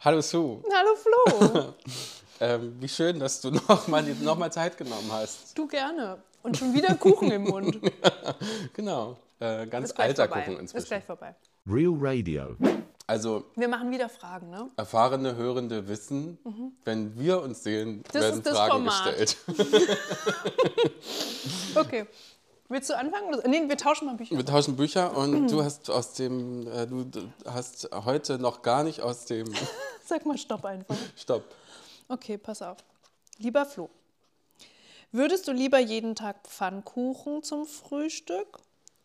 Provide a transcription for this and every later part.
Hallo Sue. Hallo Flo. Ähm, wie schön, dass du nochmal noch mal Zeit genommen hast. du gerne. Und schon wieder Kuchen im Mund. Genau. Äh, ganz Ist alter vorbei. Kuchen Ist inzwischen. gleich vorbei. Real Radio. Also Wir machen wieder Fragen, ne? erfahrene Hörende wissen, wenn wir uns sehen, Mhm. Das werden ist das Fragen Format. gestellt. Okay. Willst du anfangen? Nee, wir tauschen mal Bücher. Wir tauschen Bücher und du hast aus dem, äh, du hast heute noch gar nicht aus dem Sag mal Stopp einfach. Stopp. Okay, pass auf. Lieber Flo, würdest du lieber jeden Tag Pfannkuchen zum Frühstück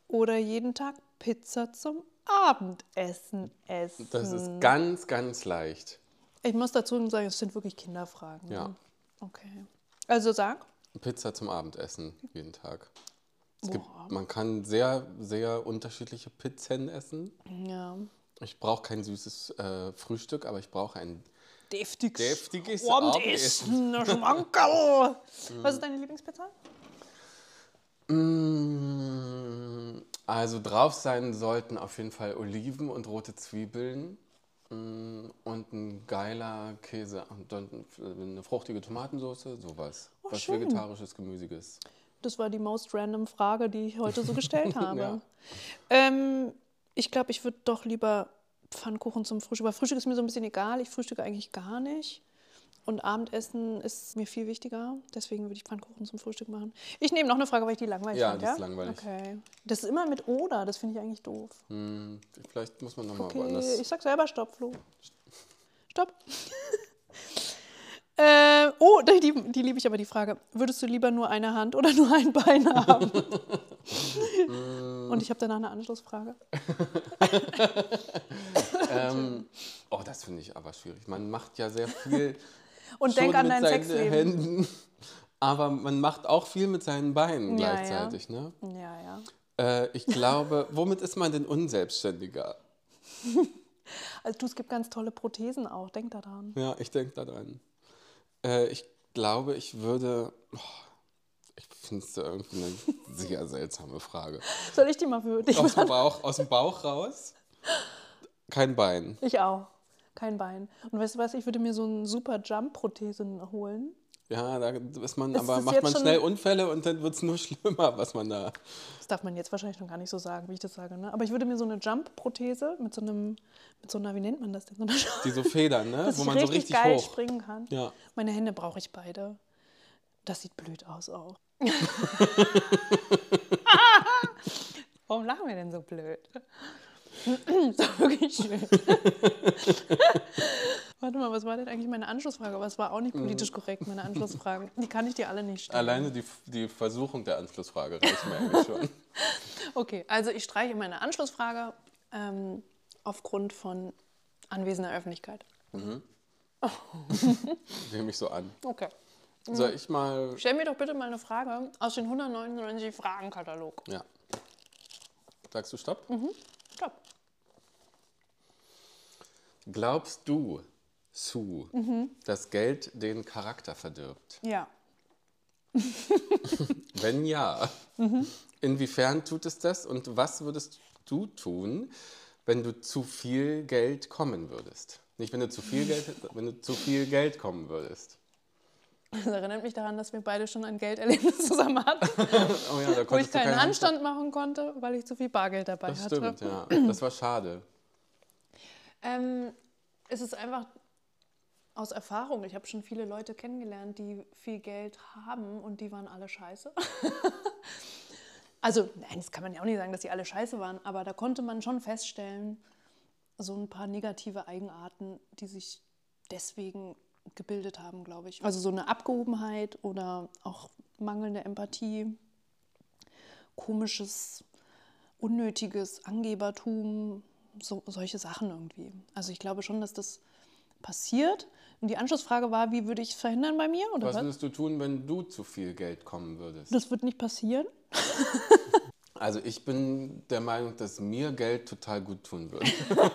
oder jeden Tag Pizza zum Abendessen essen? Das ist ganz, ganz leicht. Ich muss dazu sagen, es sind wirklich Kinderfragen. Ja. Ne? Okay. Also sag. Pizza zum Abendessen jeden Tag. Gibt, man kann sehr, sehr unterschiedliche Pizzen essen. Ja. Ich brauche kein süßes äh, Frühstück, aber ich brauche ein Deftiges, Deftiges Abendessen, Schmankerl. Was ist deine Lieblingspizza? Mm, Also drauf sein sollten auf jeden Fall Oliven und rote Zwiebeln mm, und ein geiler Käse und eine fruchtige Tomatensauce, sowas. Was Oh, schön. vegetarisches, gemüsiges. Das war die most random Frage, die ich heute so gestellt habe. Ja. ähm, ich glaube, ich würde doch lieber Pfannkuchen zum Frühstück. Weil Frühstück ist mir so ein bisschen egal. Ich frühstücke eigentlich gar nicht. Und Abendessen ist mir viel wichtiger. Deswegen würde ich Pfannkuchen zum Frühstück machen. Ich nehme noch eine Frage, weil ich die langweilig Ja, fand. die ist langweilig. Okay. Das ist immer mit oder. Das finde ich eigentlich doof. Hm, vielleicht muss man nochmal Okay, woanders. ich sag selber Stopp, Flo. Stopp. äh, oh, die, die liebe ich aber, die Frage. Würdest du lieber nur eine Hand oder nur ein Bein haben? Und ich habe danach eine Anschlussfrage. Ähm, oh, das finde ich aber schwierig. Man macht ja sehr viel Und denk an mit dein Sexleben. Händen, aber man macht auch viel mit seinen Beinen Ja, ja. gleichzeitig. Ne? Ja, ja. Äh, ich glaube, womit ist man denn unselbstständiger? Also du, es gibt ganz tolle Prothesen auch. Denk daran. Ja, ich denke daran. Äh, ich glaube, ich würde. Oh, ich finde es irgendwie eine sehr seltsame Frage. Soll ich die mal für dich Aus dem machen? Bauch, aus dem Bauch raus? Kein Bein. Ich auch. Kein Bein. Und weißt du was, ich würde mir so eine super Jump-Prothese holen. Ja, da ist man, Ist aber macht man schnell Unfälle und dann wird es nur schlimmer, was man da. Das darf man jetzt wahrscheinlich noch gar nicht so sagen, wie ich das sage. Ne? Aber ich würde mir so eine Jump-Prothese mit so einem, mit so einer, wie nennt man das denn? So einer Die so Federn, ne? dass Wo ich man so richtig, richtig geil hoch. springen kann. Ja. Meine Hände brauche ich beide. Das sieht blöd aus auch. Warum lachen wir denn so blöd? ist doch wirklich schön. Warte mal, was war denn eigentlich meine Anschlussfrage? Aber es war auch nicht politisch korrekt, meine Anschlussfragen. Die kann ich dir alle nicht stellen. Alleine die, die Versuchung der Anschlussfrage reicht mir eigentlich schon. Okay, also ich streiche meine Anschlussfrage ähm, aufgrund von anwesender Öffentlichkeit. Nehme ich so an. Okay. Soll ich mal. Stell mir doch bitte mal eine Frage aus dem 199 Fragenkatalog. Ja. Sagst du Stopp? Stopp. Glaubst du, Sue, Mhm. dass Geld den Charakter verdirbt? Ja. Wenn ja, Mhm. inwiefern tut es das und was würdest du tun, wenn du zu viel Geld kommen würdest? Nicht, wenn du zu viel Geld, wenn du zu viel Geld kommen würdest. Das erinnert mich daran, dass wir beide schon ein Gelderlebnis zusammen hatten, Oh ja, da wo ich keinen keinen Handstand machen konnte, weil ich zu viel Bargeld dabei Das hatte. stimmt, ja. Das war schade. Ähm, es ist einfach aus Erfahrung. Ich habe schon viele Leute kennengelernt, die viel Geld haben und die waren alle scheiße. also, nein, das kann man ja auch nicht sagen, dass die alle scheiße waren, aber da konnte man schon feststellen, so ein paar negative Eigenarten, die sich deswegen gebildet haben, glaube ich. Also so eine Abgehobenheit oder auch mangelnde Empathie, komisches, unnötiges Angebertum, so, solche Sachen irgendwie. Also ich glaube schon, dass das passiert. Und die Anschlussfrage war, wie würde ich es verhindern bei mir? Oder Was was? würdest du tun, wenn du zu viel Geld kommen würdest? Das wird nicht passieren. Also ich bin der Meinung, dass mir Geld total gut tun würde.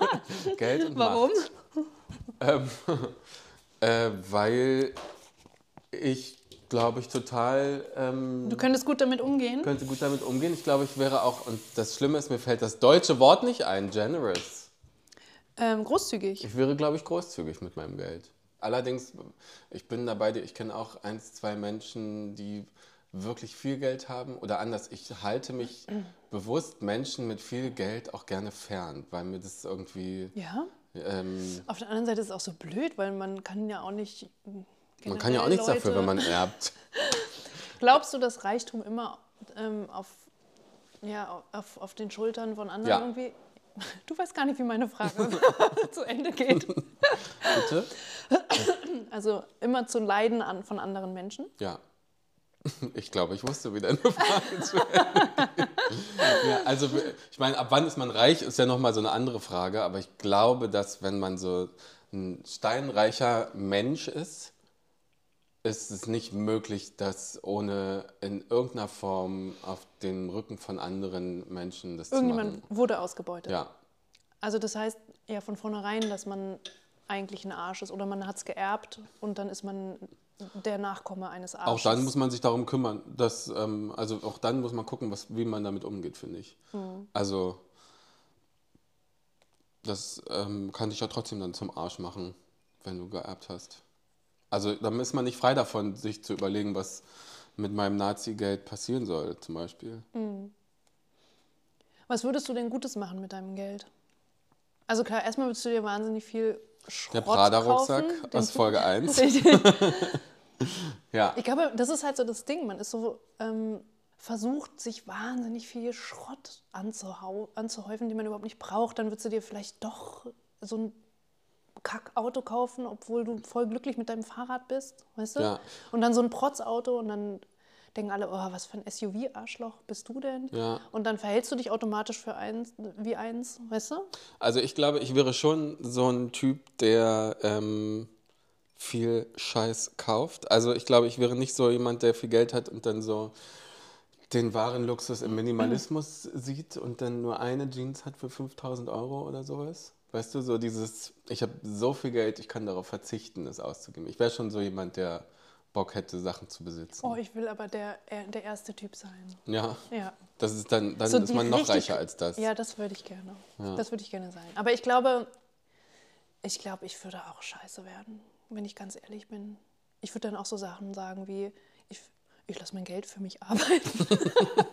Geld und Warum? Macht. Ähm, äh, weil ich, glaube ich, total ähm, Du könntest gut damit umgehen. könnte gut damit umgehen. Ich glaube, ich wäre auch, und das Schlimme ist, mir fällt das deutsche Wort nicht ein, generous. Ähm, großzügig. Ich wäre, glaube ich, großzügig mit meinem Geld. Allerdings, ich bin dabei, ich kenne auch eins, zwei Menschen, die wirklich viel Geld haben oder anders, ich halte mich bewusst Menschen mit viel Geld auch gerne fern, weil mir das irgendwie. Ja. Ähm, Auf der anderen Seite ist es auch so blöd, weil man kann ja auch nicht. man kann ja auch nichts generell dafür, wenn Leute- man erbt. Glaubst du, dass Reichtum immer ähm, auf, ja, auf, auf den Schultern von anderen Ja. irgendwie. Du weißt gar nicht, wie meine Frage zu Ende geht. Bitte? Also immer zu leiden an, von anderen Menschen. Ja. Ich glaube, ich wusste, wie deine Frage zu Ende geht. Ja, Also, ich meine, ab wann ist man reich, ist ja nochmal so eine andere Frage. Aber ich glaube, dass wenn man so ein steinreicher Mensch ist, ist es nicht möglich, das ohne in irgendeiner Form auf dem Rücken von anderen Menschen das zu Irgendjemand machen. wurde ausgebeutet. Ja, Also das heißt ja von vornherein, dass man eigentlich ein Arsch ist oder man hat es geerbt und dann ist man der Nachkomme eines auch Arsches. dann muss man sich darum kümmern. Dass, ähm, also auch dann muss man gucken, was, wie man damit umgeht, finde ich. Mhm. Also das ähm, kann dich ja trotzdem dann zum Arsch machen, wenn du geerbt hast. Also dann ist man nicht frei davon, sich zu überlegen, was mit meinem Nazi-Geld passieren soll, zum Beispiel. Was würdest du denn Gutes machen mit deinem Geld? Also klar, erstmal würdest du dir wahnsinnig viel Schrott Der Prada-Rucksack aus Folge 1. Richtig. Ja, Ich glaube, das ist halt so das Ding. Man ist so ähm, versucht, sich wahnsinnig viel Schrott anzuhäufen, den man überhaupt nicht braucht. Dann würdest du dir vielleicht doch so ein Kackauto kaufen, obwohl du voll glücklich mit deinem Fahrrad bist, weißt du? Ja. Und dann so ein Protzauto und dann denken alle, oh, was für ein SUV-Arschloch bist du denn? Ja. Und dann verhältst du dich automatisch für eins, wie eins, weißt du? also ich glaube, ich wäre schon so ein Typ, der ähm, viel Scheiß kauft. Also ich glaube, ich wäre nicht so jemand, der viel Geld hat und dann so den wahren Luxus im Minimalismus sieht und dann nur eine Jeans hat für 5000 Euro oder sowas. Weißt du, so dieses, ich habe so viel Geld, ich kann darauf verzichten, es auszugeben. Ich wäre schon so jemand, der Bock hätte, Sachen zu besitzen. Oh, ich will aber der, der erste Typ sein. Ja, Ja. das ist dann, dann So ist man noch richtig- reicher als das. Ja, das würde ich gerne. Ja. Das würde ich gerne sein. Aber ich glaube, ich glaube, ich würde auch scheiße werden, wenn ich ganz ehrlich bin. Ich würde dann auch so Sachen sagen wie, ich, ich lasse mein Geld für mich arbeiten.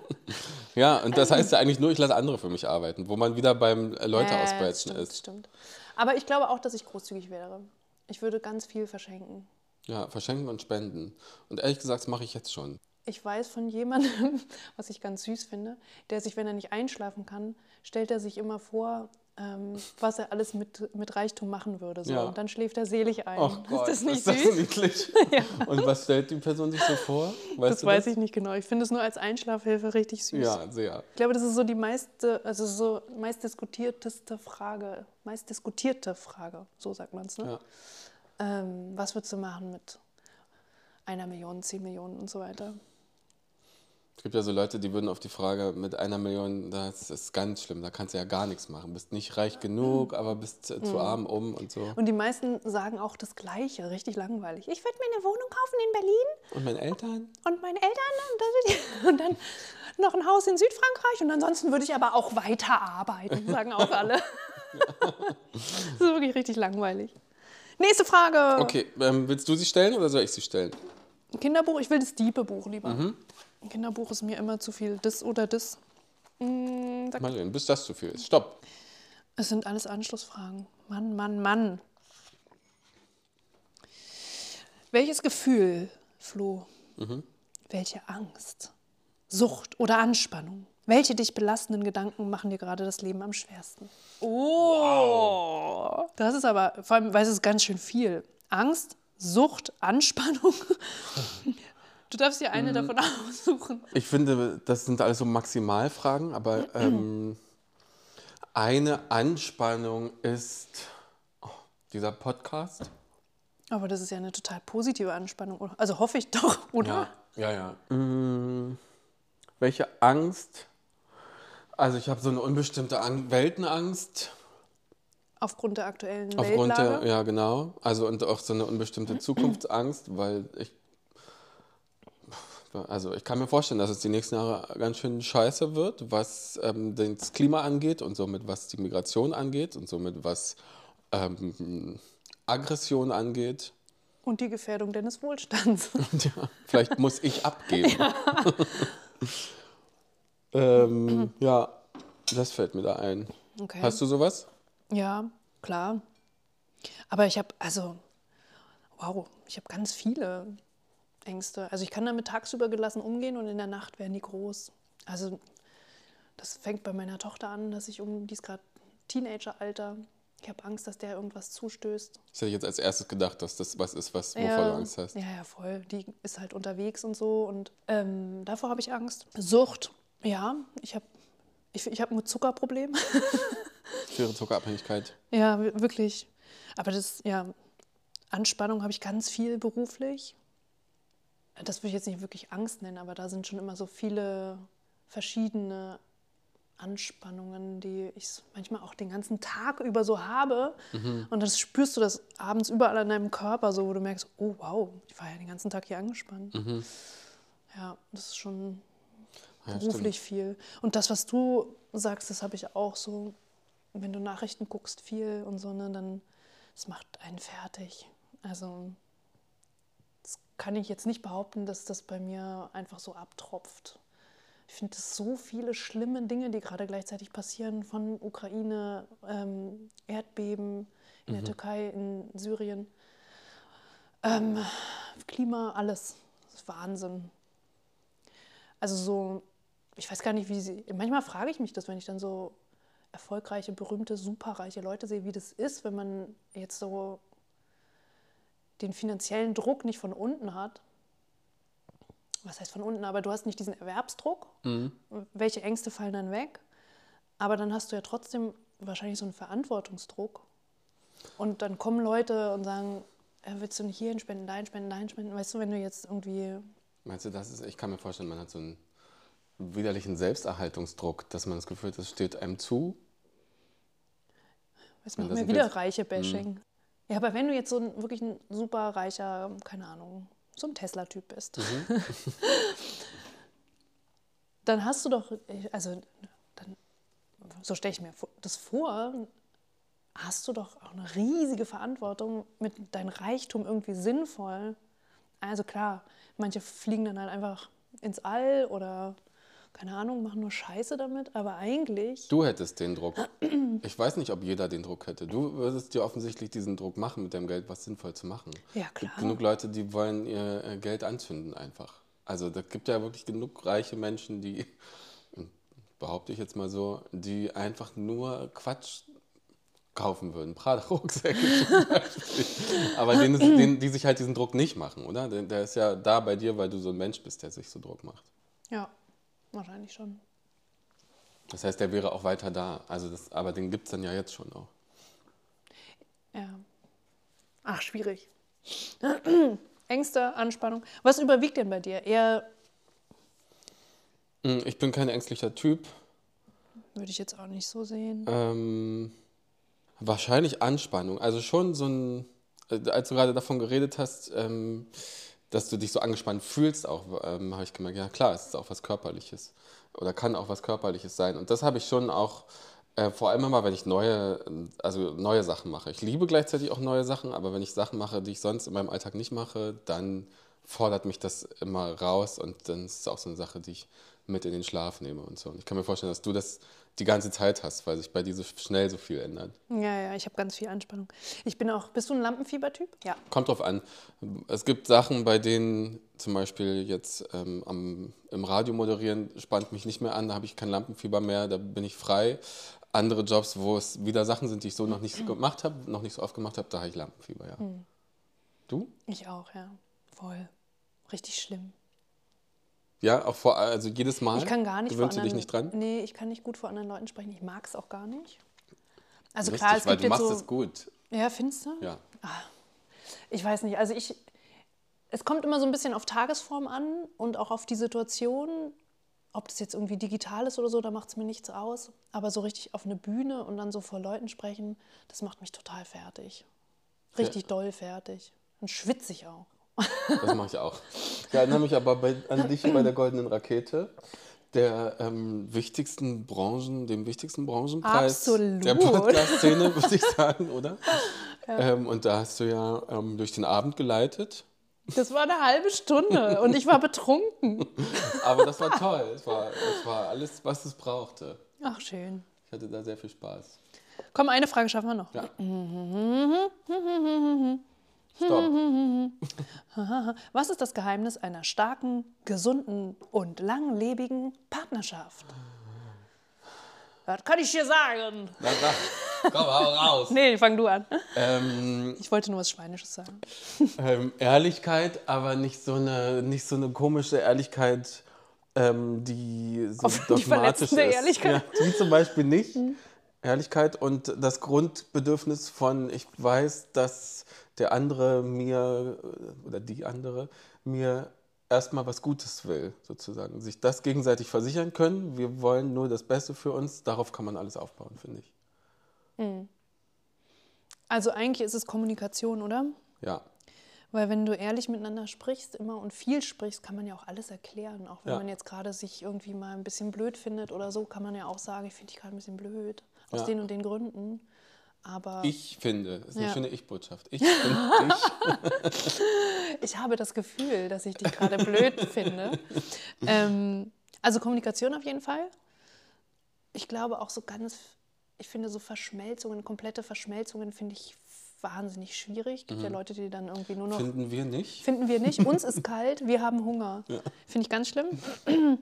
Ja, und das heißt ja eigentlich nur, ich lasse andere für mich arbeiten, wo man wieder beim äh, Leute Äh, das ausbeuten stimmt, ist. stimmt. Aber ich glaube auch, dass ich großzügig wäre. Ich würde ganz viel verschenken. Ja, verschenken und spenden. Und ehrlich gesagt, das mache ich jetzt schon. Ich weiß von jemandem, was ich ganz süß finde, der sich, wenn er nicht einschlafen kann, stellt er sich immer vor, ähm, was er alles mit, mit Reichtum machen würde. So. Ja. Und dann schläft er selig ein. Ach Gott, ist das nicht ist das süß? niedlich? Und was stellt die Person sich so vor? Weißt Das weiß ich nicht genau. Ich finde es nur als Einschlafhilfe richtig süß. Ja, sehr. Ich glaube, das ist so die meiste, also so meist diskutierteste Frage, meist diskutierte Frage, so sagt man es. Ne? Ja. Ähm, was würdest du machen mit einer Million, zehn Millionen und so weiter? Es gibt ja so Leute, die würden auf die Frage mit einer Million, das ist ganz schlimm, da kannst du ja gar nichts machen. Bist nicht reich genug, aber bist äh, Mhm. zu arm um und so. Und die meisten sagen auch das Gleiche, richtig langweilig. Ich würde mir eine Wohnung kaufen in Berlin Und meine Eltern? und meine Eltern und, das, und dann noch ein Haus in Südfrankreich und ansonsten würde ich aber auch weiter arbeiten, sagen auch alle. das ist wirklich richtig langweilig. Nächste Frage. Okay, ähm, willst du sie stellen oder soll ich sie stellen? Kinderbuch, ich will das Diepe-Buch lieber. Mhm. Ein Kinderbuch ist mir immer zu viel. Das oder das. Da- Mal sehen, bis das zu viel ist. Stopp. Es sind alles Anschlussfragen. Mann, Mann, Mann. Welches Gefühl, Flo, Mhm. welche Angst, Sucht oder Anspannung, welche dich belastenden Gedanken machen dir gerade das Leben am schwersten? Oh, das ist aber, vor allem, weil es ist ganz schön viel. Angst, Sucht, Anspannung. Du darfst dir Mhm. eine davon aussuchen. Ich finde, das sind alles so Maximalfragen, aber ähm, eine Anspannung ist oh, dieser Podcast. Aber das ist ja eine total positive Anspannung. oder? Also hoffe ich doch, oder? Ja, ja, ja. Mm, welche Angst? Also ich habe so eine unbestimmte Ang Weltenangst Aufgrund der aktuellen aufgrund Weltlage. der, ja genau, also und auch so eine unbestimmte Zukunftsangst, weil ich Also ich kann mir vorstellen, dass es die nächsten Jahre ganz schön scheiße wird, was ähm, das Klima angeht und somit was die Migration angeht und somit was ähm, Aggression angeht. Und die Gefährdung deines Wohlstands. Ja, vielleicht muss ich abgeben. Ähm, ja, das fällt mir da ein. Okay. Hast du sowas? Ja, klar. Aber ich habe, also, wow, ich habe ganz viele Ängste. Also ich kann damit tagsüber gelassen umgehen und in der Nacht werden die groß. Also das fängt bei meiner Tochter an, dass ich um, die ist gerade Teenageralter. Ich habe Angst, dass der irgendwas zustößt. Das hätte ich jetzt als erstes gedacht, dass das was ist, was, wovor ja, du Angst hast. Ja, ja, voll. Die ist halt unterwegs und so. Und ähm, davor habe ich Angst. Sucht, ja, ich habe ich, ich hab ein Zuckerproblem. Schwere Zuckerabhängigkeit. ja, wi- wirklich. Aber das, ja, Anspannung habe ich ganz viel beruflich. Das würde ich jetzt nicht wirklich Angst nennen, aber da sind schon immer so viele verschiedene Anspannungen, die ich manchmal auch den ganzen Tag über so habe. Und dann spürst du das abends überall an deinem Körper, so wo du merkst, oh wow, ich war ja den ganzen Tag hier angespannt. Ja, das ist schon Ja, beruflich viel. Und das, was du sagst, das habe ich auch so, wenn du Nachrichten guckst viel und so, ne, dann das macht einen fertig. Also das kann ich jetzt nicht behaupten, dass das bei mir einfach so abtropft. Ich finde es so viele schlimme Dinge, die gerade gleichzeitig passieren, von Ukraine, ähm, Erdbeben in der Türkei, in Syrien, ähm, Klima, alles. Das ist Wahnsinn. Also so, ich weiß gar nicht, wie sie. Manchmal frage ich mich das, wenn ich dann so erfolgreiche, berühmte, superreiche Leute sehe, wie das ist, wenn man jetzt so den finanziellen Druck nicht von unten hat. Was heißt von unten? Aber du hast nicht diesen Erwerbsdruck. Welche Ängste fallen dann weg? Aber dann hast du ja trotzdem wahrscheinlich so einen Verantwortungsdruck. Und dann kommen Leute und sagen, äh, willst du nicht hierhin spenden, dahin spenden, dahin spenden? Weißt du, wenn du jetzt irgendwie Meinst du, das ist, ich kann mir vorstellen, man hat so einen widerlichen Selbsterhaltungsdruck, dass man das Gefühl hat, das steht einem zu. Jetzt machen wir wieder reiche Bashing. Ja, aber wenn du jetzt so ein, wirklich ein super reicher, keine Ahnung, so ein Tesla-Typ bist, dann hast du doch, also dann, so stelle ich mir das vor, hast du doch auch eine riesige Verantwortung, mit deinem Reichtum irgendwie sinnvoll. Also klar, manche fliegen dann halt einfach ins All oder keine Ahnung, machen nur Scheiße damit, aber eigentlich Du hättest den Druck. Ich weiß nicht, ob jeder den Druck hätte. Du würdest dir offensichtlich diesen Druck machen, mit deinem Geld was sinnvoll zu machen. Ja, Es klar. gibt genug Leute, die wollen ihr äh, Geld anzünden einfach. Also da gibt ja wirklich genug reiche Menschen, die, behaupte ich jetzt mal so, die einfach nur Quatsch kaufen würden. Prada-Rucksäcke zum Beispiel. Aber denen, denen, die sich halt diesen Druck nicht machen, oder? Der, der ist ja da bei dir, weil du so ein Mensch bist, der sich so Druck macht. Ja, wahrscheinlich schon. Das heißt, der wäre auch weiter da. Also das, aber den gibt es dann ja jetzt schon auch. Ja. Ach, schwierig. Ängste, Anspannung. Was überwiegt denn bei dir? Eher, Mm, Ich bin kein ängstlicher Typ. würde ich jetzt auch nicht so sehen. Ähm, wahrscheinlich Anspannung. Also schon so ein, äh, als du gerade davon geredet hast, ähm, dass du dich so angespannt fühlst, auch ähm, habe ich gemerkt, ja klar, es ist auch was Körperliches oder kann auch was Körperliches sein. Und das habe ich schon auch, äh, vor allem immer, wenn ich neue, also neue Sachen mache. Ich liebe gleichzeitig auch neue Sachen, aber wenn ich Sachen mache, die ich sonst in meinem Alltag nicht mache, dann fordert mich das immer raus und dann ist es auch so eine Sache, die ich mit in den Schlaf nehme und so. Und ich kann mir vorstellen, dass du das die ganze Zeit hast, weil sich bei dir so schnell so viel ändert. Ja, ja, ich habe ganz viel Anspannung. Ich bin auch, bist du ein Lampenfiebertyp? Ja. Kommt drauf an. Es gibt Sachen, bei denen zum Beispiel jetzt ähm, am, im Radio moderieren spannt mich nicht mehr an, da habe ich kein Lampenfieber mehr, da bin ich frei. Andere Jobs, wo es wieder Sachen sind, die ich so noch nicht so gemacht habe, noch nicht so oft gemacht habe, da habe ich Lampenfieber, ja. Du? Ich auch, ja. Voll. Richtig schlimm. Ja, auch vor, also jedes Mal. Ich kann gar nicht vor Gewöhnst du dich nicht dran? Nee, ich kann nicht gut vor anderen Leuten sprechen. Ich mag es auch gar nicht. Also Richtig, klar, es weil gibt du jetzt machst so... es gut. Ja, findest du? Ja. Ich weiß nicht, also ich, es kommt immer so ein bisschen auf Tagesform an und auch auf die Situation, ob das jetzt irgendwie digital ist oder so, da macht es mir nichts aus. Aber so richtig auf eine Bühne und dann so vor Leuten sprechen, das macht mich total fertig. Richtig doll fertig. Und schwitzig auch. Das mache ich auch. Ich erinnere mich aber bei, an dich bei der Goldenen Rakete, der ähm, wichtigsten Branchen, dem wichtigsten Branchenpreis Absolut. der Podcast-Szene, würde ich sagen, oder? Ähm, und da hast du ja ähm, durch den Abend geleitet. Das war eine halbe Stunde und ich war betrunken. Aber das war toll. Es war, es war alles, was es brauchte. Ach, schön. Ich hatte da sehr viel Spaß. Komm, eine Frage schaffen wir noch. Ja. Stopp. Was ist das Geheimnis einer starken, gesunden und langlebigen Partnerschaft? Das kann ich dir sagen. Na, sag, komm, hau raus. Nee, fang du an. Ähm, Ich wollte nur was Schweinisches sagen. ähm, Ehrlichkeit, aber nicht so eine, nicht so eine komische Ehrlichkeit, ähm, die so Auf die dogmatisch verletzende ist. Ehrlichkeit? Ja, die zum Beispiel nicht. Ehrlichkeit und das Grundbedürfnis von, ich weiß, dass der andere mir oder die andere mir erstmal was Gutes will, sozusagen. Sich das gegenseitig versichern können. Wir wollen nur das Beste für uns. Darauf kann man alles aufbauen, finde ich. Also eigentlich ist es Kommunikation, oder? Ja. Weil wenn du ehrlich miteinander sprichst, immer und viel sprichst, kann man ja auch alles erklären. Auch wenn Ja. man jetzt gerade sich irgendwie mal ein bisschen blöd findet oder so, kann man ja auch sagen, ich finde dich gerade ein bisschen blöd. Aus Ja. den und den Gründen. Aber Ich finde, das ist eine Ja. schöne Ich-Botschaft. Ich finde dich. ich habe das Gefühl, dass ich dich gerade blöd finde. Ähm, also Kommunikation auf jeden Fall. Ich glaube auch so ganz, ich finde so Verschmelzungen, komplette Verschmelzungen finde ich wahnsinnig schwierig. Mhm. Gibt ja Leute, die dann irgendwie nur noch Finden wir nicht. Finden wir nicht. Uns ist kalt, wir haben Hunger. Finde ich ganz schlimm.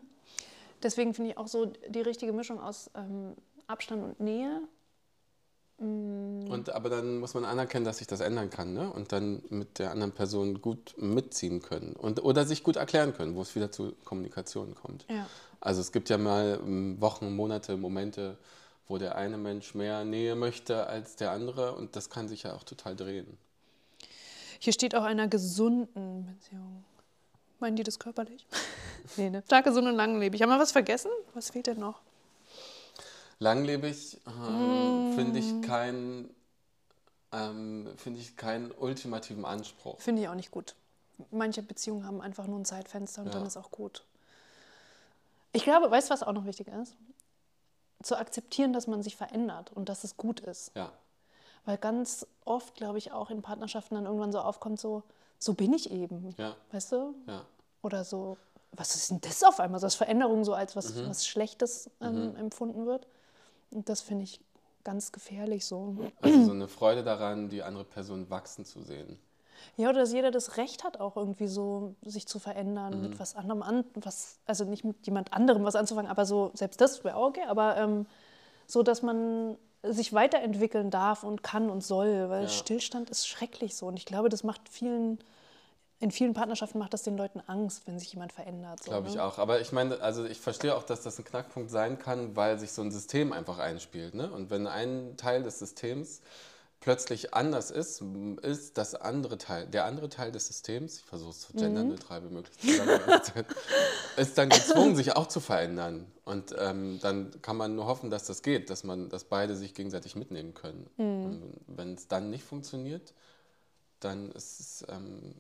Deswegen finde ich auch so die richtige Mischung aus ähm, Abstand und Nähe. Und, aber dann muss man anerkennen, dass sich das ändern kann ne? und dann mit der anderen Person gut mitziehen können und, oder sich gut erklären können, wo es wieder zu Kommunikation kommt. Ja. Also es gibt ja mal ähm, Wochen, Monate, Momente, wo der eine Mensch mehr Nähe möchte als der andere und das kann sich ja auch total drehen. Hier steht auch einer gesunden Beziehung. Meinen die das körperlich? nee, ne? Stark, gesund und langlebig. Haben wir was vergessen? Was fehlt denn noch? Langlebig ähm, finde ich keinen ähm, finde ich keinen ultimativen Anspruch. Finde ich auch nicht gut. Manche Beziehungen haben einfach nur ein Zeitfenster und Ja. dann ist auch gut. Ich glaube, weißt du, was auch noch wichtig ist? Zu akzeptieren, dass man sich verändert und dass es gut ist. Ja, Weil ganz oft, glaube ich, auch in Partnerschaften dann irgendwann so aufkommt, so, so bin ich eben. ja, Weißt du? ja. Oder so, was ist denn das auf einmal? So als Veränderung so als was, Mhm. was Schlechtes ähm, empfunden wird. Und das finde ich ganz gefährlich so. Also so eine Freude daran, die andere Person wachsen zu sehen. Ja, oder dass jeder das Recht hat, auch irgendwie so sich zu verändern, Mhm. mit was anderem an, was, also nicht mit jemand anderem was anzufangen, aber so, selbst das wäre auch okay, aber ähm, so, dass man sich weiterentwickeln darf und kann und soll, weil Ja. Stillstand ist schrecklich so. Und ich glaube, das macht vielen, in vielen Partnerschaften macht das den Leuten Angst, wenn sich jemand verändert. So, Glaube ich ne? auch. Aber ich meine, also ich verstehe auch, dass das ein Knackpunkt sein kann, weil sich so ein System einfach einspielt. Ne? Und wenn ein Teil des Systems plötzlich anders ist, ist das andere Teil, der andere Teil des Systems, ich versuche es so genderneutral wie möglich zu sagen, ist dann gezwungen, sich auch zu verändern. Und ähm, dann kann man nur hoffen, dass das geht, dass man, dass beide sich gegenseitig mitnehmen können. Und wenn es dann nicht funktioniert, dann ist es, ähm,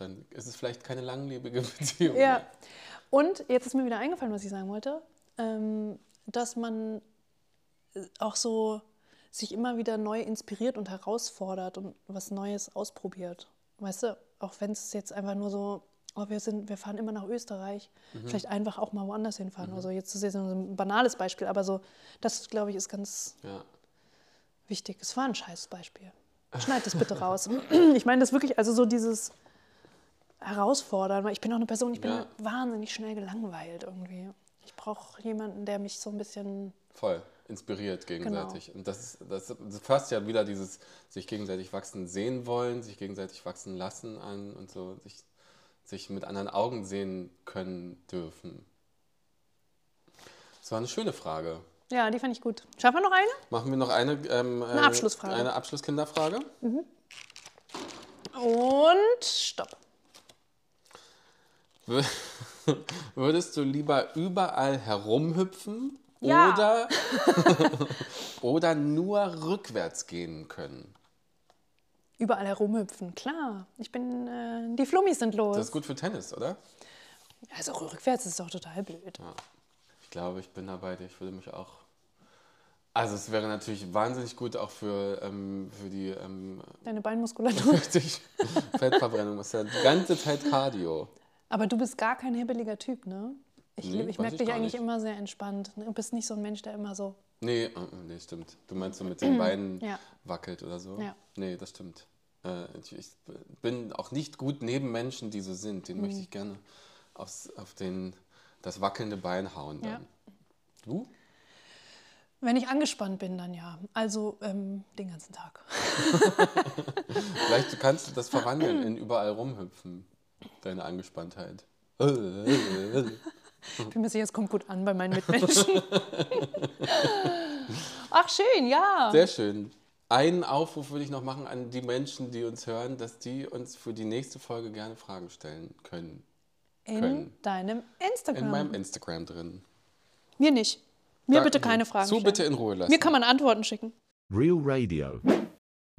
dann ist es vielleicht keine langlebige Beziehung. Ja. Und jetzt ist mir wieder eingefallen, was ich sagen wollte, ähm, dass man äh, auch so sich immer wieder neu inspiriert und herausfordert und was Neues ausprobiert. Weißt du, auch wenn es jetzt einfach nur so, oh, wir, sind, wir fahren immer nach Österreich, vielleicht einfach auch mal woanders hinfahren. Also jetzt ist jetzt so ein banales Beispiel, aber so, das glaube ich ist ganz Ja. wichtig. Es war ein scheiß Beispiel. Schneid das bitte raus. Ich meine das wirklich, also so dieses Herausfordern, weil ich bin auch eine Person, ich bin Ja. wahnsinnig schnell gelangweilt irgendwie. Ich brauche jemanden, der mich so ein bisschen, Voll, inspiriert gegenseitig. Genau. Und das, das, das fasst ja wieder dieses sich gegenseitig wachsen sehen wollen, sich gegenseitig wachsen lassen an und so sich, sich mit anderen Augen sehen können dürfen. Das war eine schöne Frage. ja, die fand ich gut. Schaffen wir noch eine? Machen wir noch eine, ähm, Eine äh, Abschlussfrage. Eine Abschlusskinderfrage. Und stopp. Wür- Würdest du lieber überall herumhüpfen Ja. oder, oder nur rückwärts gehen können? Überall herumhüpfen, klar. Ich bin, äh, die Flummis sind los. Das ist gut für Tennis, oder? Also rückwärts ist doch total blöd. Ich glaube, ich bin da bei dir. Ich würde mich auch. Also es wäre natürlich wahnsinnig gut auch für, ähm, für die ähm, Deine Beinmuskulatur. richtig Fettverbrennung. Ist ja die ganze Zeit Cardio. Aber du bist gar kein hibbeliger Typ, ne? Ich, Nee, ich merke ich dich eigentlich nicht. immer sehr entspannt. ne? Du bist nicht so ein Mensch, der immer so. Nee, äh, äh, nee, stimmt. Du meinst so mit den Beinen Ja. wackelt oder so? Ja. Nee, das stimmt. Äh, ich, ich bin auch nicht gut neben Menschen, die so sind. Den Mhm. möchte ich gerne aufs, auf den, das wackelnde Bein hauen dann. Ja. Du? Wenn ich angespannt bin, dann ja. Also ähm, den ganzen Tag. Vielleicht kannst du das verwandeln in überall rumhüpfen, deine Angespanntheit. Ich bin mir sicher, es kommt gut an bei meinen Mitmenschen. Ach, schön, ja. Sehr schön. Einen Aufruf würde ich noch machen an die Menschen, die uns hören, dass die uns für die nächste Folge gerne Fragen stellen können. In können. deinem Instagram. In meinem Instagram drin. Mir nicht. Mir Da- bitte keine Fragen So stellen. bitte in Ruhe lassen. Mir kann man Antworten schicken. Real Radio.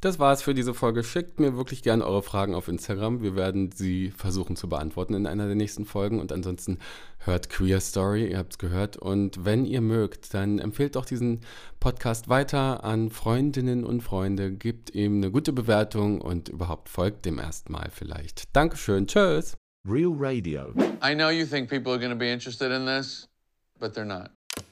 Das war's für diese Folge. Schickt mir wirklich gerne eure Fragen auf Instagram. Wir werden sie versuchen zu beantworten in einer der nächsten Folgen. Und ansonsten hört Queer Story, ihr habt's gehört. Und wenn ihr mögt, dann empfehlt doch diesen Podcast weiter an Freundinnen und Freunde. Gebt ihm eine gute Bewertung und überhaupt folgt dem erstmal vielleicht. Dankeschön. Tschüss. Real Radio. I know you think people are going to be interested in this, but they're not.